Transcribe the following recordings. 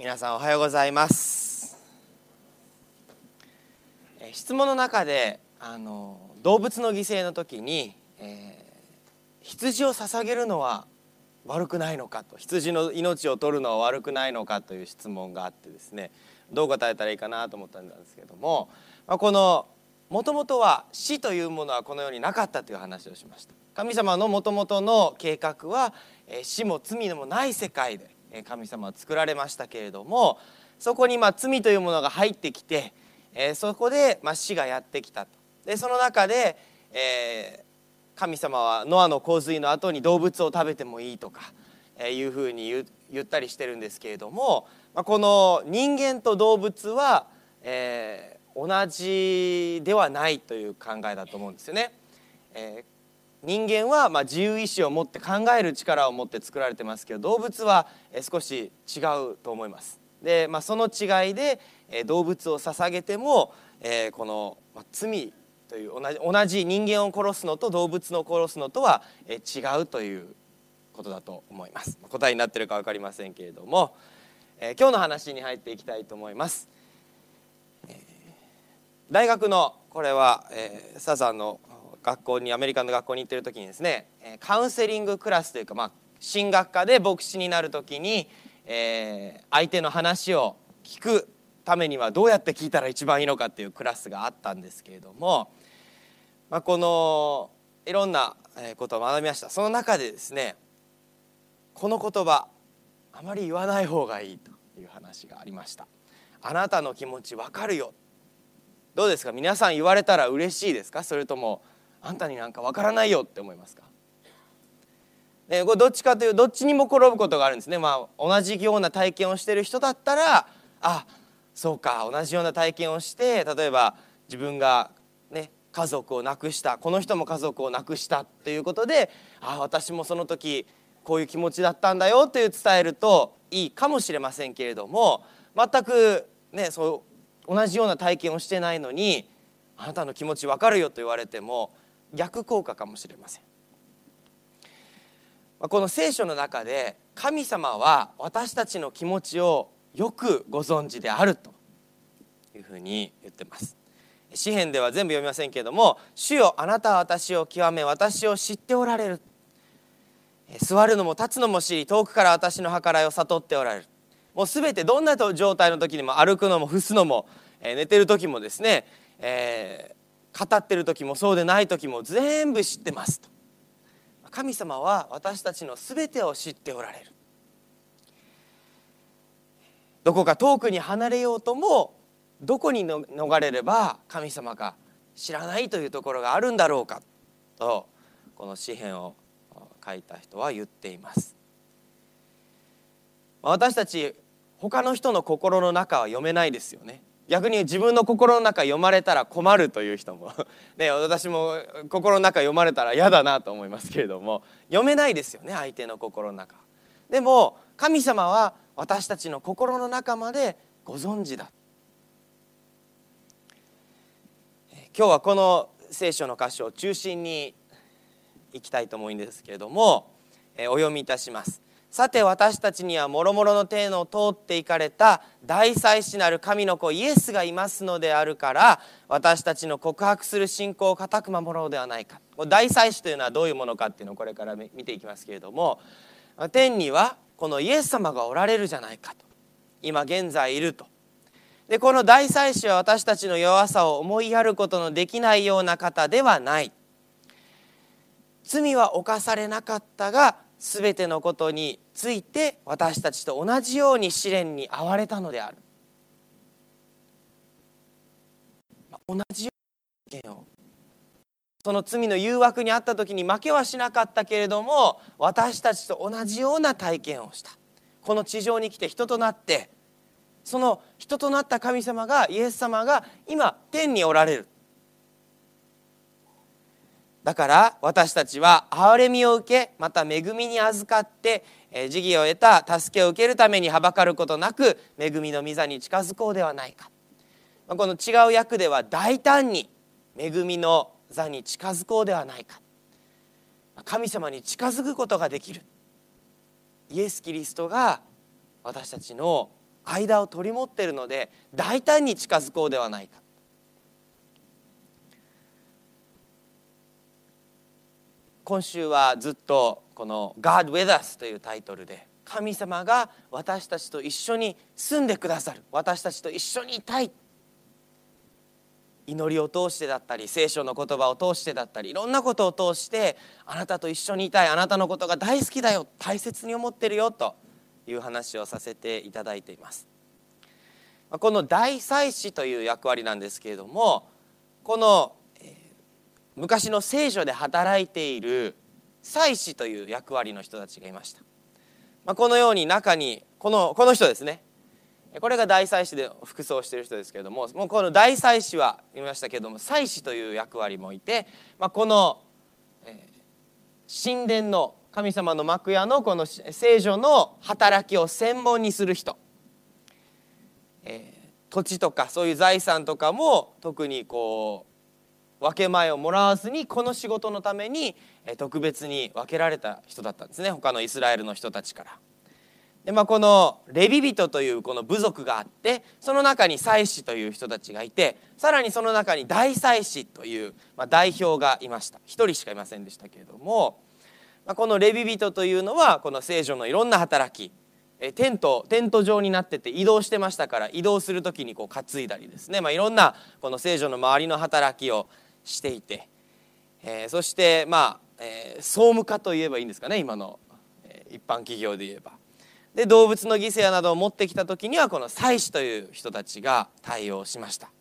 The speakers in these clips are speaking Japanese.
皆さんおはようございます。え質問の中であの動物の犠牲の時に、えー羊を捧げるのは悪くないのかと羊の命を取るのは悪くないのかという質問があってですねどう答えたらいいかなと思ったんですけども、まあ、このもともとは死というものはこの世になかったという話をしました。神様のもともとの計画はえー死も罪でもない世界で神様は作られましたけれどもそこにまあ罪というものが入ってきてえそこでまあ死がやってきたとでその中で、え神様はノアの洪水の後に動物を食べてもいいとか、えいうふうに言ったりしてるんですけれども、ま、この人間と動物は、え同じではないという考えだと思うんですよね。え人間はまあ自由意志を持って考える力を持って作られてますけど動物はえ少し違うと思います。で、まあ、その違いでえ動物を捧げても、えーこのまあ罪という同じ同じ人間を殺すのと動物の殺すのとはえ違うということだと思います。答えになってるか分かりませんけれども、えー今日の話に入っていきたいと思います。大学のこれは、えーサザンの学校にアメリカの学校に行ってる時にですねカウンセリングクラスというか、まあ、進学科で牧師になる時に、えー相手の話を聞くためにはどうやって聞いたら一番いいのかっていうクラスがあったんですけれども、まあ、このいろんなことを学びました。その中でですねこの言葉あまり言わない方がいいという話がありました。あなたの気持ちわかるよ。どうですか？皆さん言われたら嬉しいですか？それともあんたになんかわからないよって思いますか、これどっちかというどっちにも転ぶことがあるんですね、まあ、同じような体験をしてる人だったらあそうか同じような体験をして例えば自分が、ね、家族を亡くしたこの人も家族を亡くしたっていうことであ私もその時こういう気持ちだったんだよという伝えるといいかもしれませんけれども全く、ね、そう同じような体験をしてないのにあなたの気持ち分かるよと言われても逆効果かもしれません。まこの聖書の中で神様は私たちの気持ちをよくご存知であるというふうに言ってます。詩篇では全部読みませんけれども「主よあなたは私を極め私を知っておられる」座るのも立つのも知り遠くから私の計らいを悟っておられるもう全てどんな状態の時にも歩くのも伏すのも、え寝てる時もですね、えー語ってる時もそうでない時も全部知ってますと。神様は私たちの全てを知っておられる。どこか遠くに離れようともどこに逃れれば神様が知らないというところがあるんだろうかとこの詩篇を書いた人は言っています。私たち他の人の心の中は読めないですよね。逆に自分の心の中読まれたら困るという人も。ね私も心の中読まれたら嫌だなと思いますけれども。読めないですよね相手の心の中。でも神様は私たちの心の中までご存知だ。今日はこの聖書の箇所を中心にいきたいと思うんですけれども、えお読みいたします。さて私たちには諸々の天を通っていかれた大祭司なる神の子イエスがいますのであるから私たちの告白する信仰を固く守ろうではないか。大祭司というのはどういうものかっていうのをこれから見ていきますけれども天にはこのイエス様がおられるじゃないかと。今現在いると。でこの大祭司は私たちの弱さを思いやることのできないような方ではない。罪は犯されなかったが全てのことについて私たちと同じように試練に遭われたのである。同じような経験を。その罪の誘惑にあった時に負けはしなかったけれども私たちと同じような体験をした。この地上に来て人となってその人となった神様がイエス様が今天におられる。だから私たちは憐れみを受けまた恵みに預かってえー慈義を得た助けを受けるためにはばかることなく恵みの御座に近づこうではないか。この違う訳では大胆に恵みの座に近づこうではないか。神様に近づくことができる。イエス・キリストが私たちの間を取り持っているので大胆に近づこうではないか。今週はずっとこの「God with us」というタイトルで神様が私たちと一緒に住んでくださる。私たちと一緒にいたい。祈りを通してだったり聖書の言葉を通してだったりいろんなことを通してあなたと一緒にいたい。あなたのことが大好きだよ。大切に思ってるよという話をさせていただいています。この大祭司という役割なんですけれどもこの昔の聖書で働いている祭司という役割の人たちがいました。まあ、このように中にこのこの人ですね。これが大祭司で服装してる人ですけれどももうこの大祭司は言いましたけれども祭司という役割もいて、まあ、この、えー、神殿の神様の幕屋のこの聖女の働きを専門にする人、えー、土地とかそういう財産とかも特にこう分け前をもらわずにこの仕事のために特別に分けられた人だったんですね。他のイスラエルの人たちから。でまあ、このレビ人というこの部族があってその中に祭司という人たちがいてさらにその中に大祭司という、まあ、代表がいました。1人しかいませんでしたけれども、まあ、このレビ人というのはこの聖女のいろんな働きテントテント状になってて移動してましたから移動する時にこう担いだりですね、まあ、いろんなこの聖女の周りの働きをしていて、えー、そしてまあえー、総務課といえばいいんですかね今の、えー、一般企業で言えば。で動物の犠牲などを持ってきた時にはこの祭司という人たちが対応しました。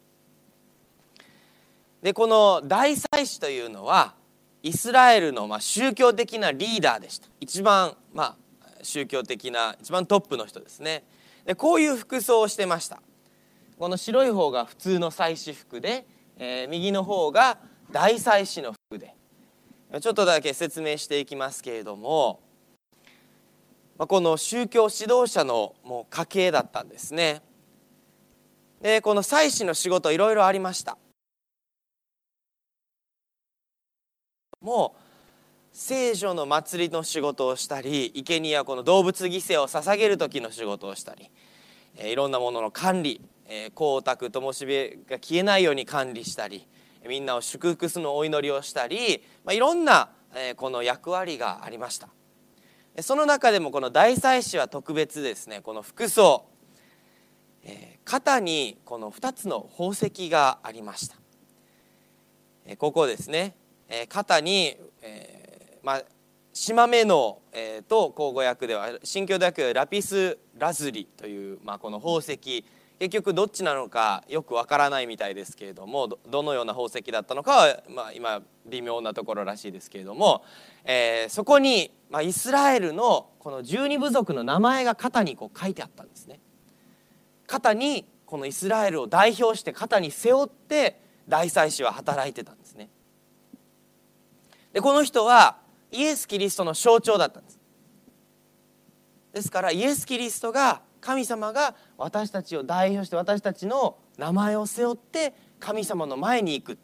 でこの大祭司というのはイスラエルのまあ宗教的なリーダーでした一番まあ宗教的な一番トップの人ですねでこういう服装をしてましたこの白い方が普通の祭司服で、えー、右の方が大祭司の服で。ちょっとだけ説明していきますけれどもまあこの宗教指導者のもう家系だったんですね。でこの祭祀の仕事いろいろありました。もう聖女の祭りの仕事をしたり生贄やこの動物犠牲を捧げる時の仕事をしたりいろんなものの管理光沢灯火が消えないように管理したりみんなを祝福するのお祈りをしたり、まあ、いろんな、えこの役割がありました。その中でもこの大祭司は特別ですね。この服装、え肩にこの2つの宝石がありました、えここですね、え肩に、えー、まあ島目の、えー、と口語訳では新教ではラピスラズリという、まあ、この宝石結局どっちなのかよくわからないみたいですけれどもどのような宝石だったのかは、まあ、今微妙なところらしいですけれども、えー、そこに、まあ、イスラエルのこの十二部族の名前が肩にこう書いてあったんですね。肩にこのイスラエルを代表して肩に背負って大祭司は働いてたんですね。でこの人はイエス・キリストの象徴だったんです。ですからイエス・キリストが神様が私たちを代表して私たちの名前を背負って神様の前に行く。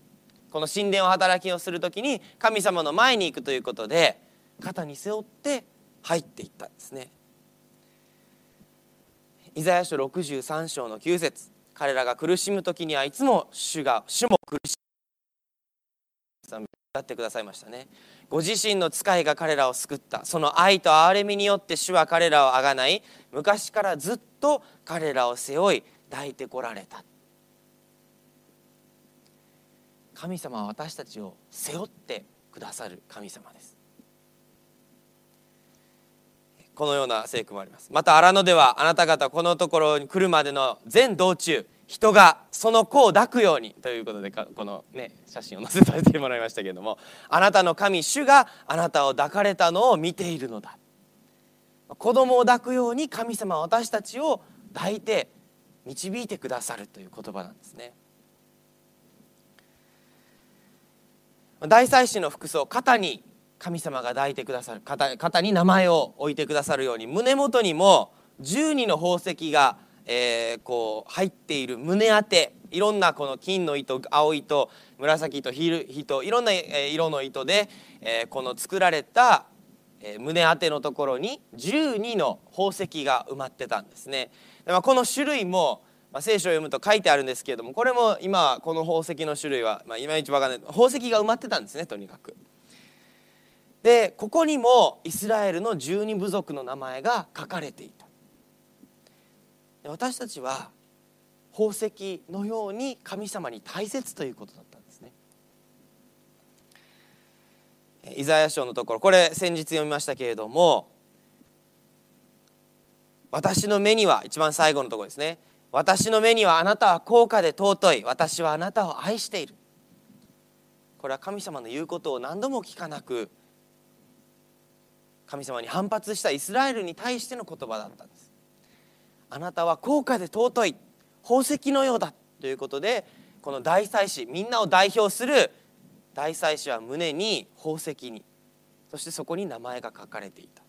この神殿を働きをする時に神様の前に行くということで肩に背負って入っていったんですね。イザヤ書63章の9節。彼らが苦しむ時にはいつも主が主も苦しむ。歌ってくださいましたね。ご自身の使いが彼らを救った。その愛と憐れみによって主は彼らをあがない。昔からずっと彼らを背負い抱いてこられた。神様は私たちを背負ってくださる神様です。このような聖句もあります。また荒野ではあなた方このところに来るまでの全道中人がその子を抱くようにということでこの、ね、写真を載せさせてもらいましたけれどもあなたの神主があなたを抱かれたのを見ているのだ子供を抱くように神様は私たちを抱いて導いてくださるという言葉なんですね。大祭司の服装肩に神様が抱いてくださる肩に名前を置いてくださるように胸元にも12の宝石がえー、こう入っている胸当ていろんなこの金の糸青糸紫糸ヒ糸いろんな色の糸で、えー、この作られた胸当てのところに12の宝石が埋まってたんですね。でまあ、この種類も、まあ、聖書を読むと書いてあるんですけれどもこれも今この宝石の種類は、まあ、いまいち分かんない宝石が埋まってたんですねとにかく。でここにもイスラエルの十二部族の名前が書かれていた。私たちは宝石のように神様に大切ということだったんですね。イザヤ書のところこれ先日読みましたけれども私の目には一番最後のところですね。私の目にはあなたは高価で尊い。私はあなたを愛している。これは神様の言うことを何度も聞かなく神様に反発したイスラエルに対しての言葉だったんです。あなたは高価で尊い宝石のようだということでこの大祭司みんなを代表する大祭司は胸に宝石にそしてそこに名前が書かれていた。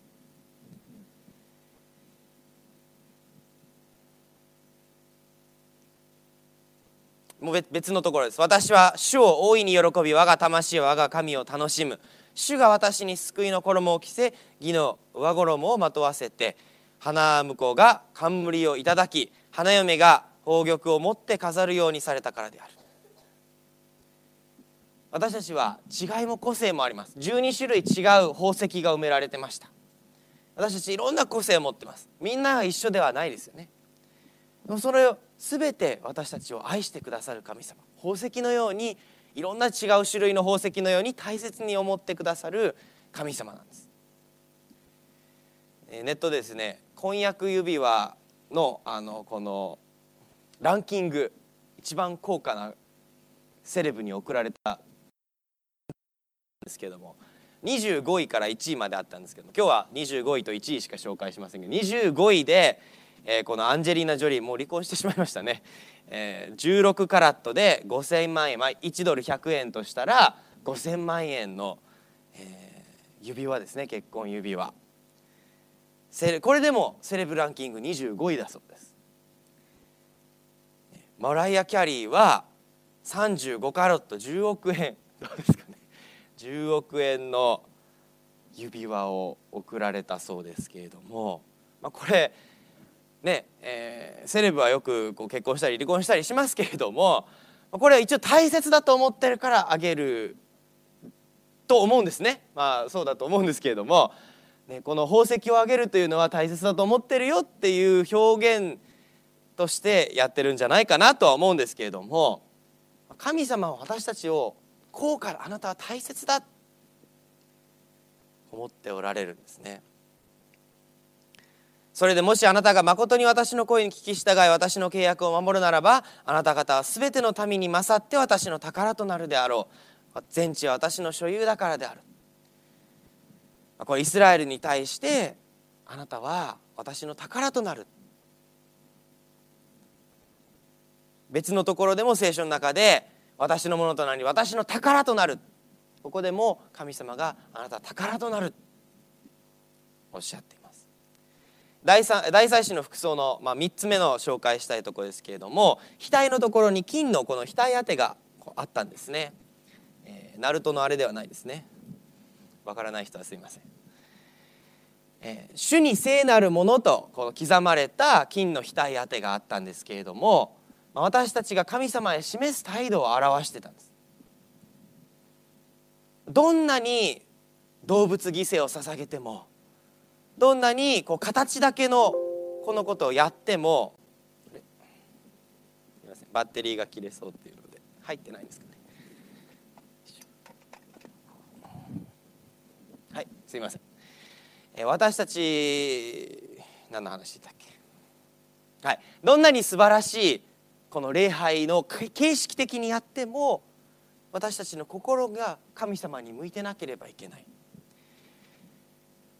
もう別のところです。私は主を大いに喜び我が魂は我が神を楽しむ。主が私に救いの衣を着せ義の上衣をまとわせて花婿が冠をいただき花嫁が宝玉を持って飾るようにされたからである。私たちは違いも個性もあります。12種類違う宝石が埋められてました。私たちいろんな個性を持ってます。みんなが一緒ではないですよね。でもそれを全て私たちを愛してくださる神様宝石のようにいろんな違う種類の宝石のように大切に思ってくださる神様なんです。ネットですね婚約指輪のあのこのランキング一番高価なセレブに贈られたんですけども25位から1位まであったんですけども今日は25位と1位しか紹介しませんけど25位で、えー、このアンジェリーナ・ジョリーもう離婚してしまいましたね、えー、16カラットで5000万円、まあ、1ドル100円としたら5000万円の、えー、指輪ですね結婚指輪。これでもセレブランキング25位だそうです。マライア・キャリーは35カラット10億円。どうですかね。10億円の指輪を贈られたそうですけれども、まあ、これねえー、セレブはよくこう結婚したり離婚したりしますけれども。これは一応大切だと思ってるからあげると思うんですね。まあそうだと思うんですけれども、ね、この宝石をあげるというのは大切だと思ってるよっていう表現としてやってるんじゃないかなとは思うんですけれども神様は私たちを高価あなたは大切だ思っておられるんですね。それでもしあなたが誠に私の声に聞き従い私の契約を守るならばあなた方は全ての民に勝って私の宝となるであろう全地は私の所有だからであるこれイスラエルに対してあなたは私の宝となる。別のところでも聖書の中で私のものとなり私の宝となる。ここでも神様があなたは宝となる。おっしゃっています。第大祭司の服装の、まあ、3つ目の紹介したいところですけれども額のところに金のこの額当てがあったんですね、えー、ナルトのあれではないですね。わからない人はすいません、えー、主に聖なるものとこの刻まれた金の額当てがあったんですけれども、まあ、私たちが神様へ示す態度を表してたんです。どんなに動物犠牲を捧げてもどんなにこう形だけのこのことをやってもすみません。バッテリーが切れそうっていうので入ってないんですかねはいません、え私たち何の話だっけ？はい。どんなに素晴らしいこの礼拝の形式的にやっても私たちの心が神様に向いてなければいけない。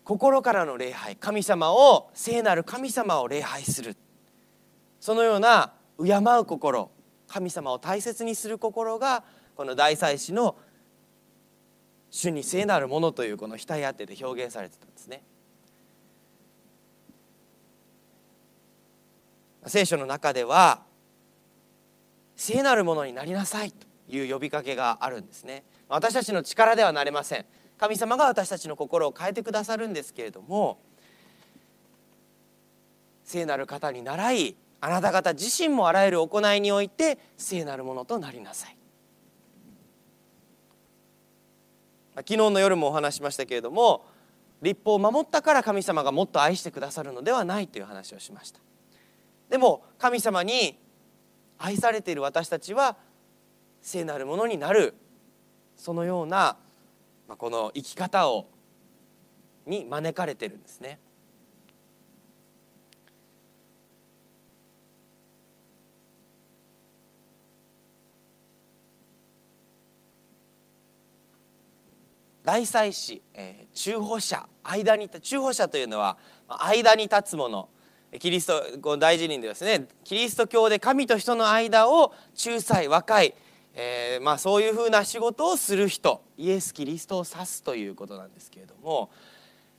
心からの礼拝神様を聖なる神様を礼拝する。そのような敬う心神様を大切にする心がこの大祭司の主に聖なるものというこの額当てで表現されてたんですね。聖書の中では聖なるものになりなさいという呼びかけがあるんですね。私たちの力ではなれません。神様が私たちの心を変えてくださるんですけれども聖なる方に倣いあなた方自身もあらゆる行いにおいて聖なるものとなりなさい昨日の夜もお話しましたけれども立法を守ったから神様がもっと愛してくださるのではないという話をしました。でも神様に愛されている私たちは聖なるものになる。そのようなこの生き方をに招かれてるんですね。大祭司、えー、中保者間に中保者というのは間に立つものキリストを大事にですねキリスト教で神と人の間を仲裁和解、えー、まあ、そういうふうな仕事をする人イエス・キリストを指すということなんですけれども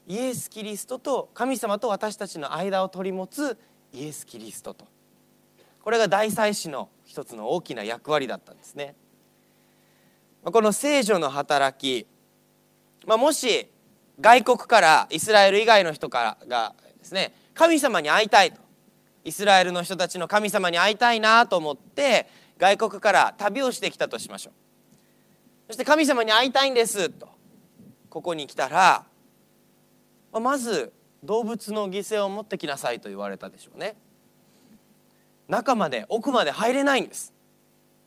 イエス・キリストと神様と私たちの間を取り持つイエス・キリストとこれが大祭司の一つの大きな役割だったんですね。この聖女の働きまあ、もし外国からイスラエル以外の人からがですね神様に会いたいと。イスラエルの人たちの神様に会いたいなと思って外国から旅をしてきたとしましょう。そして神様に会いたいんですと。ここに来たらまず動物の犠牲を持ってきなさいと言われたでしょうね。中まで奥まで入れないんです。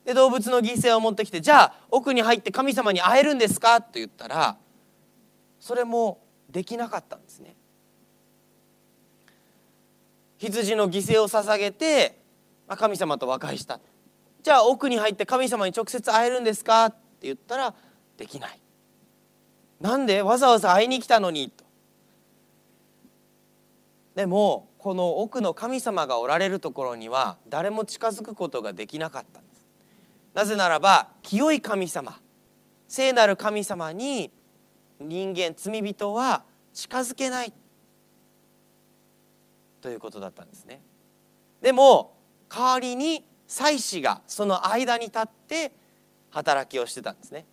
で動物の犠牲を持ってきてじゃあ奥に入って神様に会えるんですかと言ったらそれもできなかったんですね。羊の犠牲を捧げて神様と和解した。じゃあ奥に入って神様に直接会えるんですか？って言ったらできない。なんで？わざわざ会いに来たのにと。でもこの奥の神様がおられるところには誰も近づくことができなかったんです。なぜならば清い神様聖なる神様に人間罪人は近づけないということだったんですね。でも代わりに祭司がその間に立って働きをしてたんですね。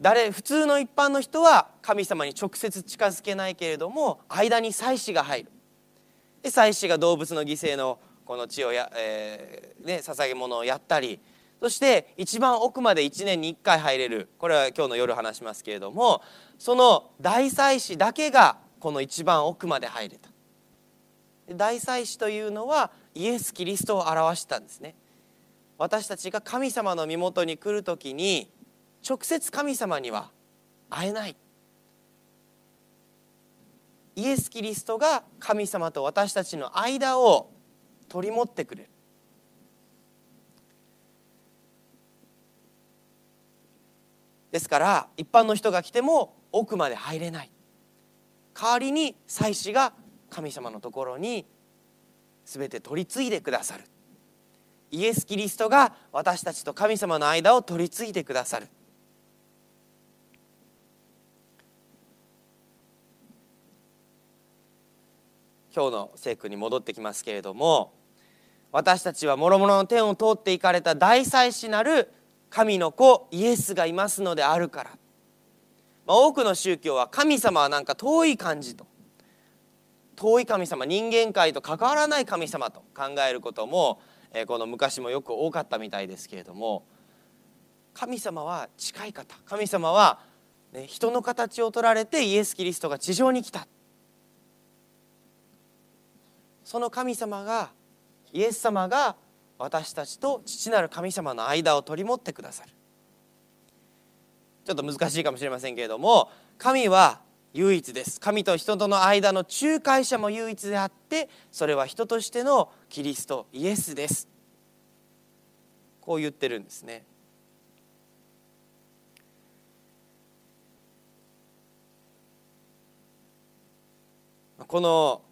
誰普通の一般の人は神様に直接近づけないけれども間に祭司が入る。で祭司が動物の犠牲のこの血をや、えーね、捧げ物をやったりそして一番奥まで1年に1回入れる。これは今日の夜話しますけれどもその大祭司だけがこの一番奥まで入れた。大祭司というのはイエス・キリストを表したんですね。私たちが神様の身元に来る時に直接神様には会えない。イエス・キリストが神様と私たちの間を取り持ってくれる。ですから一般の人が来ても奥まで入れない。代わりに祭司が神様のところに全て取り継いでくださる。イエス・キリストが私たちと神様の間を取り継いでくださる。今日の聖句に戻ってきますけれども私たちは諸々の天を通っていかれた大祭司なる神の子イエスがいますのであるから、まあ、多くの宗教は神様はなんか遠い感じと。遠い神様人間界と関わらない神様と考えることも、えー、この昔もよく多かったみたいですけれども。神様は近い方。神様は、ね、人の形を取られてイエス・キリストが地上に来た。その神様がイエス様が私たちと父なる神様の間を取り持ってくださる。ちょっと難しいかもしれませんけれども神は唯一です。神と人との間の仲介者も唯一であってそれは人としてのキリストイエスです。こう言ってるんですね。この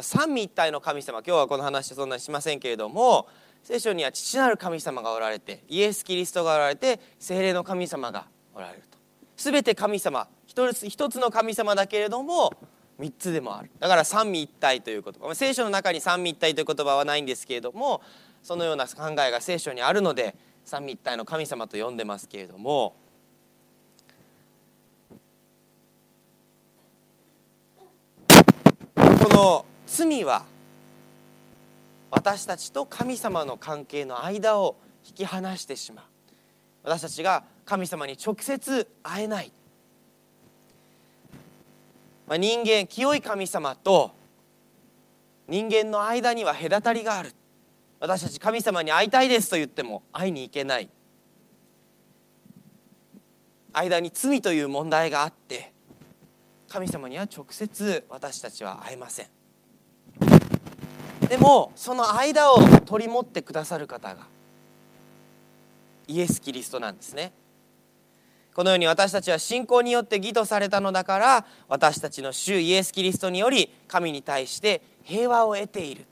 三位一体の神様今日はこの話そんなにしませんけれども聖書には父なる神様がおられてイエス・キリストがおられて精霊の神様がおられると。全て神様一つ一つの神様だけれども三つでもある。だから三位一体という言葉。聖書の中に三位一体という言葉はないんですけれどもそのような考えが聖書にあるので三位一体の神様と呼んでますけれども。この罪は私たちと神様の関係の間を引き離してしまう。私たちが神様に直接会えない、まあ、人間清い神様と人間の間には隔たりがある。私たち神様に会いたいですと言っても会いに行けない。間に罪という問題があって神様には直接私たちは会えません。でもその間を取り持ってくださる方がイエス・キリストなんですね。このように私たちは信仰によって義とされたのだから私たちの主イエス・キリストにより神に対して平和を得ている。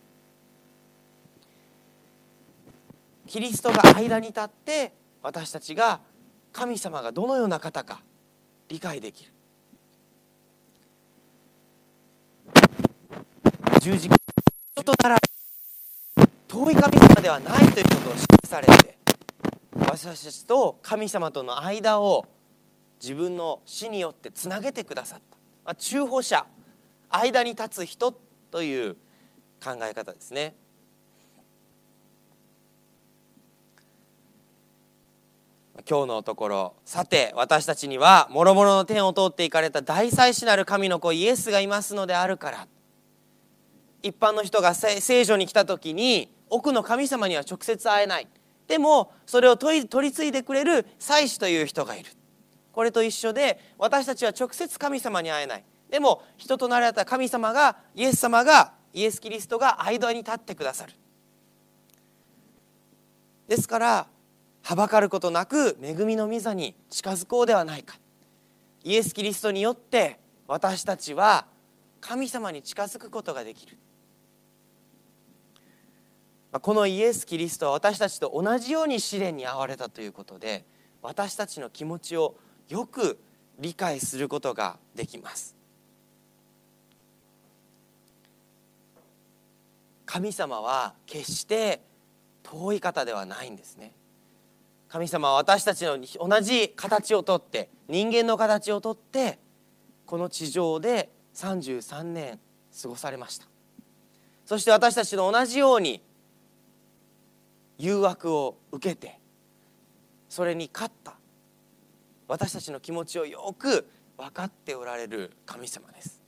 キリストが間に立って私たちが神様がどのような方か理解できる。十字架。となら遠い神様ではないということを示されて私たちと神様との間を自分の死によってつなげてくださった、まあ、中保者間に立つ人という考え方ですね。今日のところさて私たちには諸々の天を通っていかれた大祭司なる神の子イエスがいますのであるから。一般の人が聖女に来た時に奥の神様には直接会えない。でもそれを取り取り継いでくれる祭司という人がいる。これと一緒で私たちは直接神様に会えない。でも人となられた神様がイエス様がイエス・キリストが間に立ってくださる。ですからはばかることなく恵みの御座に近づこうではないか。イエス・キリストによって私たちは神様に近づくことができる。このイエス・キリストは私たちと同じように試練に遭われたということで私たちの気持ちをよく理解することができます。神様は決して遠い方ではないんですね。神様は私たちの同じ形をとって人間の形をとってこの地上で33年過ごされました。そして私たちの同じように誘惑を受けてそれに勝った私たちの気持ちをよく分かっておられる神様です。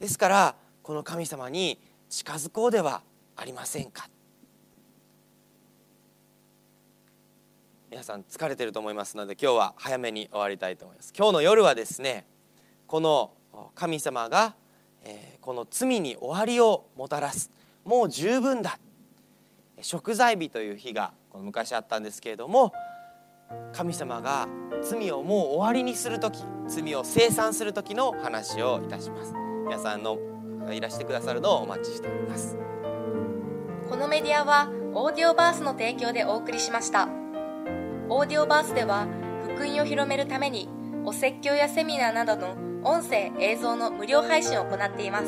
ですからこの神様に近づこうではありませんか。皆さん疲れてると思いますので今日は早めに終わりたいと思います。今日の夜はですねこの神様が、えこの罪に終わりをもたらす。もう十分だ。食材日という日が昔あったんですけれども神様が罪をもう終わりにする時罪を清算する時の話をいたします。皆さんのいらしてくださるのをお待ちしております。このメディアはオーディオバースの提供でお送りしました。オーディオバースでは福音を広めるためにお説教やセミナーなどの音声映像の無料配信を行っています。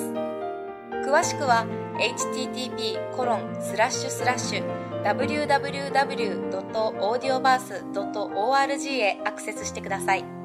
詳しくは http://www.audioverse.org へアクセスしてください。